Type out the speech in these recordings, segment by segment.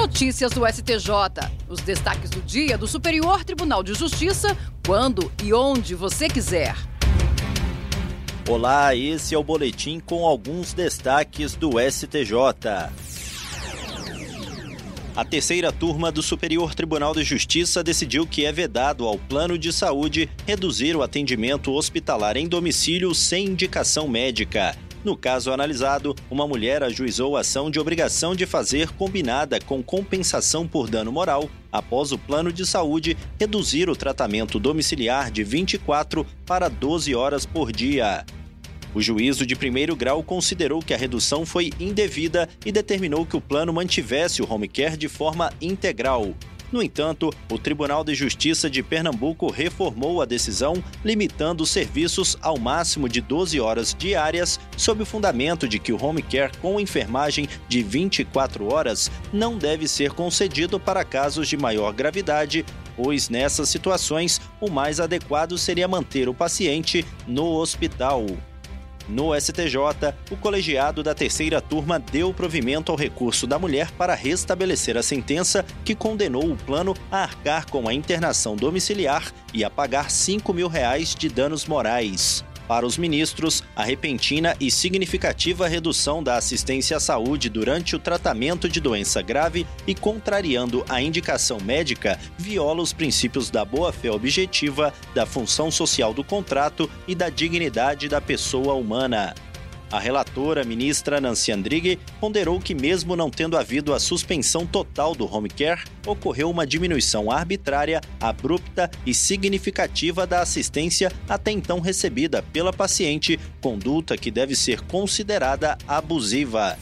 Notícias do STJ. Os destaques do dia do Superior Tribunal de Justiça, quando e onde você quiser. Olá, esse é o boletim com alguns destaques do STJ. A terceira turma do Superior Tribunal de Justiça decidiu que é vedado ao plano de saúde reduzir o atendimento hospitalar em domicílio sem indicação médica. No caso analisado, uma mulher ajuizou a ação de obrigação de fazer combinada com compensação por dano moral, após o plano de saúde reduzir o tratamento domiciliar de 24 para 12 horas por dia. O juízo de primeiro grau considerou que a redução foi indevida e determinou que o plano mantivesse o home care de forma integral. No entanto, o Tribunal de Justiça de Pernambuco reformou a decisão, limitando os serviços ao máximo de 12 horas diárias, sob o fundamento de que o home care com enfermagem de 24 horas não deve ser concedido para casos de maior gravidade, pois nessas situações o mais adequado seria manter o paciente no hospital. No STJ, o colegiado da terceira turma deu provimento ao recurso da mulher para restabelecer a sentença que condenou o plano a arcar com a internação domiciliar e a pagar 5 mil reais de danos morais. Para os ministros, a repentina e significativa redução da assistência à saúde durante o tratamento de doença grave e contrariando a indicação médica viola os princípios da boa-fé objetiva, da função social do contrato e da dignidade da pessoa humana. A relatora, ministra Nancy Andrighi, ponderou que, mesmo não tendo havido a suspensão total do home care, ocorreu uma diminuição arbitrária, abrupta e significativa da assistência até então recebida pela paciente, conduta que deve ser considerada abusiva.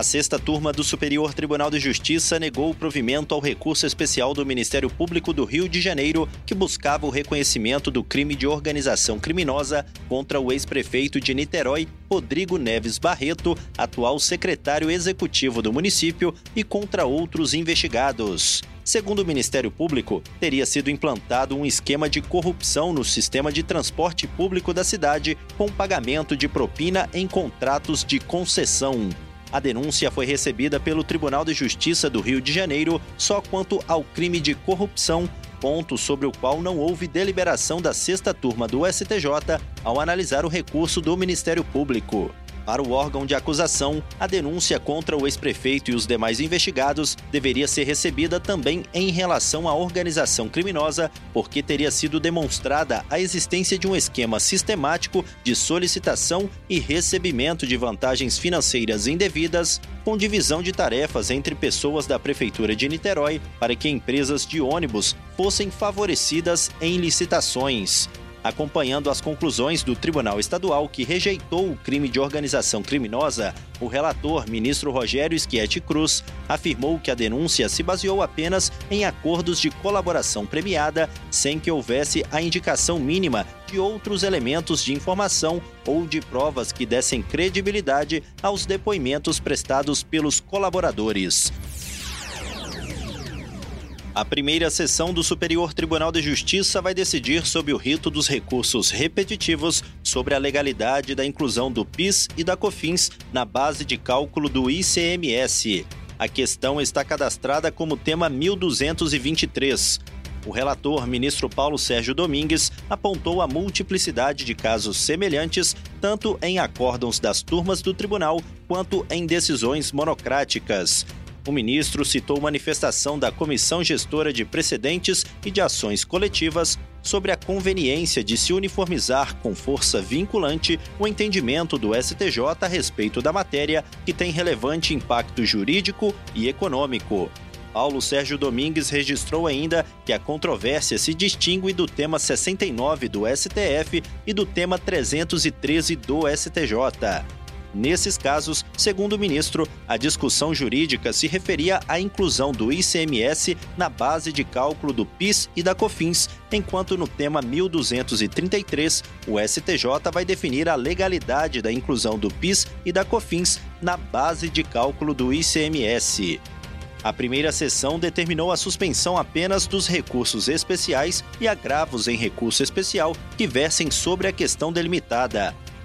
A sexta turma do Superior Tribunal de Justiça negou o provimento ao recurso especial do Ministério Público do Rio de Janeiro, que buscava o reconhecimento do crime de organização criminosa contra o ex-prefeito de Niterói, Rodrigo Neves Barreto, atual secretário executivo do município, e contra outros investigados. Segundo o Ministério Público, teria sido implantado um esquema de corrupção no sistema de transporte público da cidade, com pagamento de propina em contratos de concessão. A denúncia foi recebida pelo Tribunal de Justiça do Rio de Janeiro só quanto ao crime de corrupção, ponto sobre o qual não houve deliberação da sexta turma do STJ ao analisar o recurso do Ministério Público. Para o órgão de acusação, a denúncia contra o ex-prefeito e os demais investigados deveria ser recebida também em relação à organização criminosa, porque teria sido demonstrada a existência de um esquema sistemático de solicitação e recebimento de vantagens financeiras indevidas, com divisão de tarefas entre pessoas da Prefeitura de Niterói para que empresas de ônibus fossem favorecidas em licitações acompanhando as conclusões do Tribunal Estadual que rejeitou o crime de organização criminosa, o relator, ministro Rogério Schietti Cruz, afirmou que a denúncia se baseou apenas em acordos de colaboração premiada, sem que houvesse a indicação mínima de outros elementos de informação ou de provas que dessem credibilidade aos depoimentos prestados pelos colaboradores. A primeira sessão do Superior Tribunal de Justiça vai decidir sobre o rito dos recursos repetitivos sobre a legalidade da inclusão do PIS e da COFINS na base de cálculo do ICMS. A questão está cadastrada como tema 1223. O relator, ministro Paulo Sérgio Domingues, apontou a multiplicidade de casos semelhantes, tanto em acórdãos das turmas do tribunal quanto em decisões monocráticas. O ministro citou manifestação da Comissão Gestora de Precedentes e de Ações Coletivas sobre a conveniência de se uniformizar com força vinculante o entendimento do STJ a respeito da matéria que tem relevante impacto jurídico e econômico. Paulo Sérgio Domingues registrou ainda que a controvérsia se distingue do tema 69 do STF e do tema 313 do STJ. Nesses casos, segundo o ministro, a discussão jurídica se referia à inclusão do ICMS na base de cálculo do PIS e da COFINS, enquanto no tema 1233, o STJ vai definir a legalidade da inclusão do PIS e da COFINS na base de cálculo do ICMS. A primeira sessão determinou a suspensão apenas dos recursos especiais e agravos em recurso especial que versem sobre a questão delimitada.